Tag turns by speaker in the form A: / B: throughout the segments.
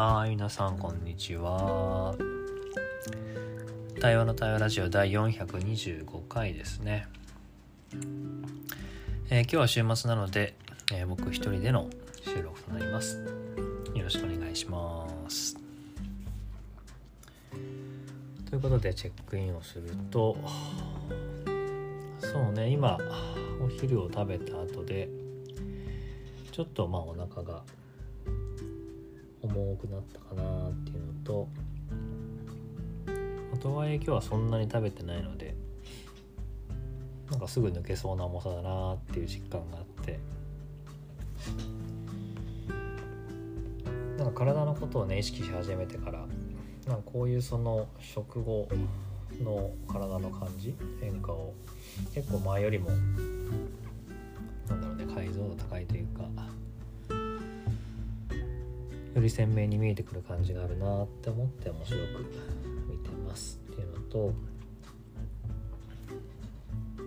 A: はい、皆さんこんにちは。対話の対話ラジオ第425回ですね。えー今日は週末なので、えー僕一人での収録となります。よろしくお願いします。ということでチェックインをすると、そうね、今お昼を食べた後で、ちょっとまあお腹が重くなったかなっていうのととはいえ今日はそんなに食べてないのでなんかすぐ抜けそうな重さだなっていう実感があってなんか体のことをね意識し始めてからなんかこういうその食後の体の感じ変化を結構前よりもなんだろうね解像度高いというかより鮮明に見えてくる感じがあるなって思って面白く見てますっていうのと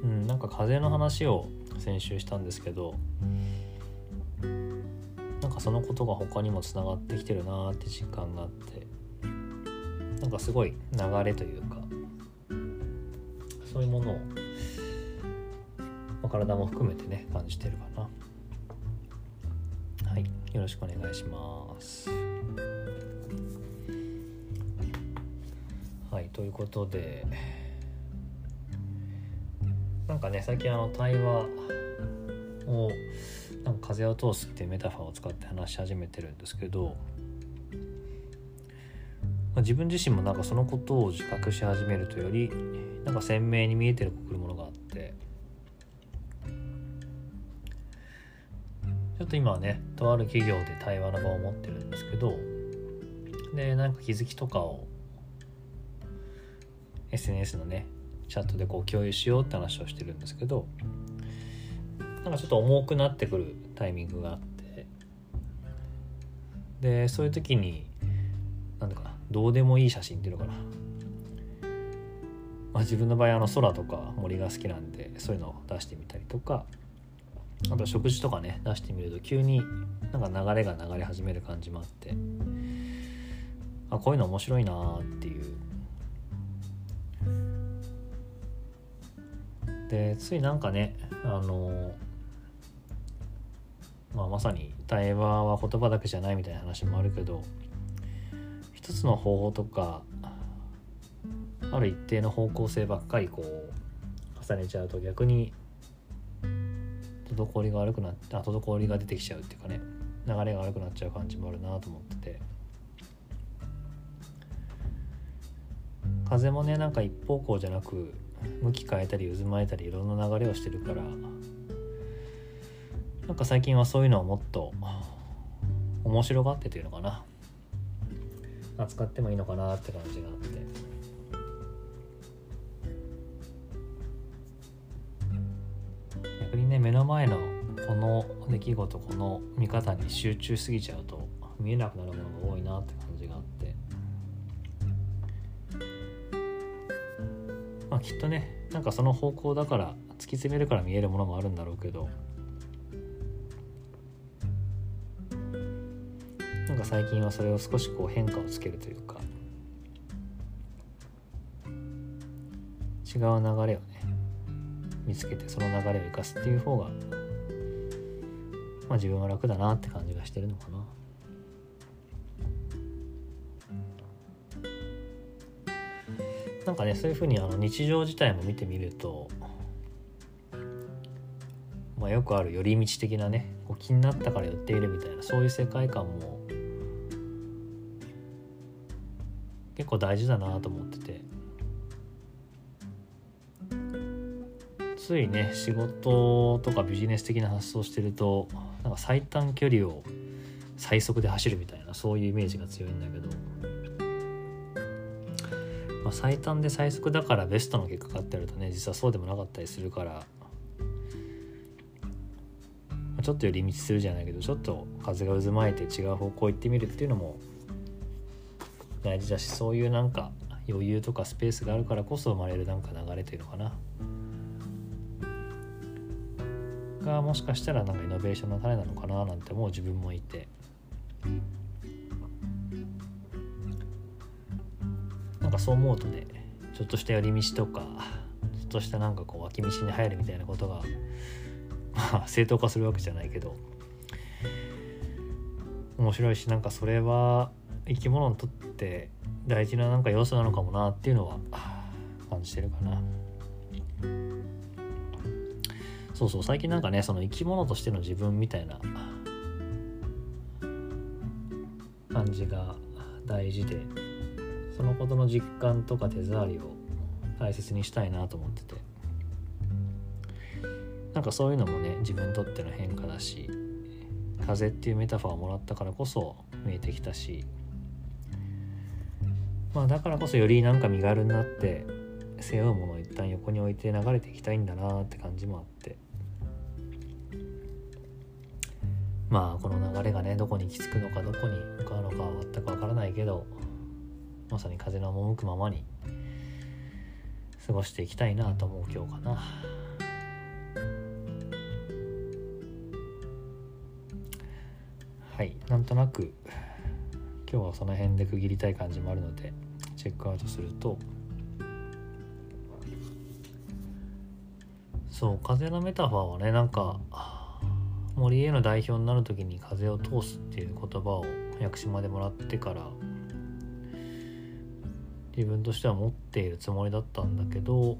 A: うんなんか風の話を先週したんですけどなんかそのことが他にもつながってきてるなって実感があってなんかすごい流れというかそういうものを、まあ体も含めてね感じてるかな。よろしくお願いします。はい、ということで、なんかね、最近あの対話を、なんか風を通すっていうメタファーを使って話し始めてるんですけど、自分自身もなんかそのことを自覚し始めるとより、なんか鮮明に見えてくるものがあっちょっと今はねとある企業で対話の場を持ってるんですけどでなんか気づきとかを SNS のねチャットでこう共有しようって話をしてるんですけどなんかちょっと重くなってくるタイミングがあってでそういう時になんだかなどうでもいい写真っていうのかな。まあ、自分の場合あの空とか森が好きなんでそういうのを出してみたりとかあと食事とかね出してみると急になんか流れが流れ始める感じもあってあこういうの面白いなーっていう。でついなんかねあのまあまさに対話は言葉だけじゃないみたいな話もあるけど一つの方法とかある一定の方向性ばっかりこう重ねちゃうと逆に滞りが悪くなって滞りが出てきちゃうっていうかね流れが悪くなっちゃう感じもあるなと思ってて。風もねなんか一方向じゃなく向き変えたり渦巻いたりいろんな流れをしてるからなんか最近はそういうのをもっと面白がってというのかな。扱ってもいいのかなって感じがあって。出来事この見方に集中しすぎちゃうと見えなくなるものが多いなって感じがあって。まあきっとねなんかその方向だから突き詰めるから見えるものもあるんだろうけど。なんか最近はそれを少しこう変化をつけるというか違う流れをね見つけてその流れを生かすっていう方がまあ自分は楽だなって感じがしてるのかな。なんかねそういうふうにあの日常自体も見てみると、まあ、よくある寄り道的なねこう気になったから寄っているみたいなそういう世界観も結構大事だなと思っててついね仕事とかビジネス的な発想してるとなんか最短距離を最速で走るみたいなそういうイメージが強いんだけど、まあ、最短で最速だからベストの結果かってやるとね実はそうでもなかったりするから、まあちょっと寄り道するじゃないけどちょっと風が渦巻いて違う方向行ってみるっていうのも大事だしそういうなんか余裕とかスペースがあるからこそ生まれるなんか流れというのかな。がもしかしたらなんかイノベーションの種なのかななんて思う自分もいてなんかそう思うとねちょっとした寄り道とかちょっとしたなんかこう脇道に入るみたいなことがまあ正当化するわけじゃないけど面白いしなんかそれは生き物にとって大事ななんか要素なのかもなっていうのは感じてるかな。そうそう最近なんかねその生き物としての自分みたいな感じが大事でそのことの実感とか手触りを大切にしたいなと思ってて。なんかそういうのもね自分にとっての変化だし風っていうメタファーをもらったからこそ見えてきたしまあだからこそよりなんか身軽になって背負うものを一旦横に置いて流れていきたいんだなって感じもあってまあこの流れがねどこに行き着くのかどこに向かうのかは全くわからないけどまさに風の赴くままに過ごしていきたいなと思う今日かな。はいなんとなく今日はその辺で区切りたい感じもあるのでチェックアウトするとそう風のメタファーはねなんか森への代表になる時に風を通すっていう言葉を屋久島でもらってから自分としては持っているつもりだったんだけど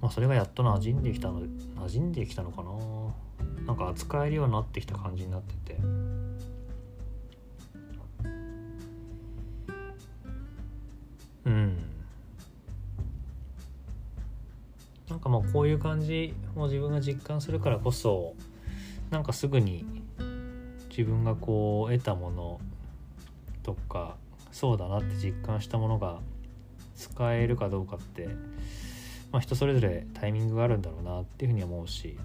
A: まあそれがやっと馴染んできたの馴染んできたのかな。なんか扱えるようになってきた感じになってて。こういう感じを自分が実感するからこそなんかすぐに自分がこう得たものとかそうだなって実感したものが使えるかどうかって、まあ、人それぞれタイミングがあるんだろうなっていうふうに思うし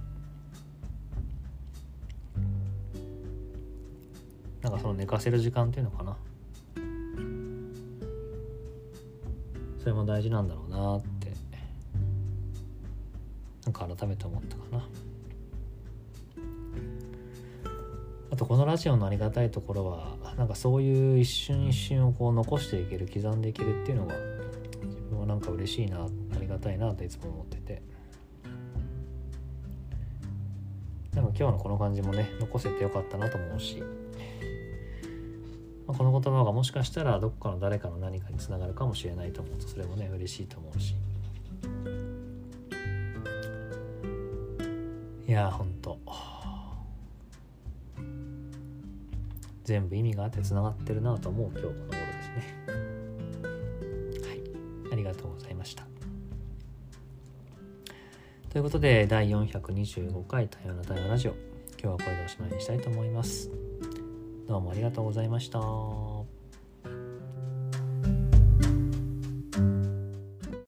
A: なんかその寝かせる時間っていうのかな。それも大事なんだろうなって改めて思ったかな。あとこのラジオのありがたいところはなんかそういう一瞬一瞬をこう残していける刻んでいけるっていうのが自分はなんか嬉しいなありがたいなといつも思ってて。なんか今日のこの感じもね残せてよかったなと思うし、まあ、この言葉がもしかしたらどっかの誰かの何かにつながるかもしれないと思うとそれもね嬉しいと思うし。やほんと。全部意味があってつながってるなと思う今日この頃ですね。はい。ありがとうございました。ということで第425回多様な対話ラジオ。今日はこれでおしまいにしたいと思います。どうもありがとうございました。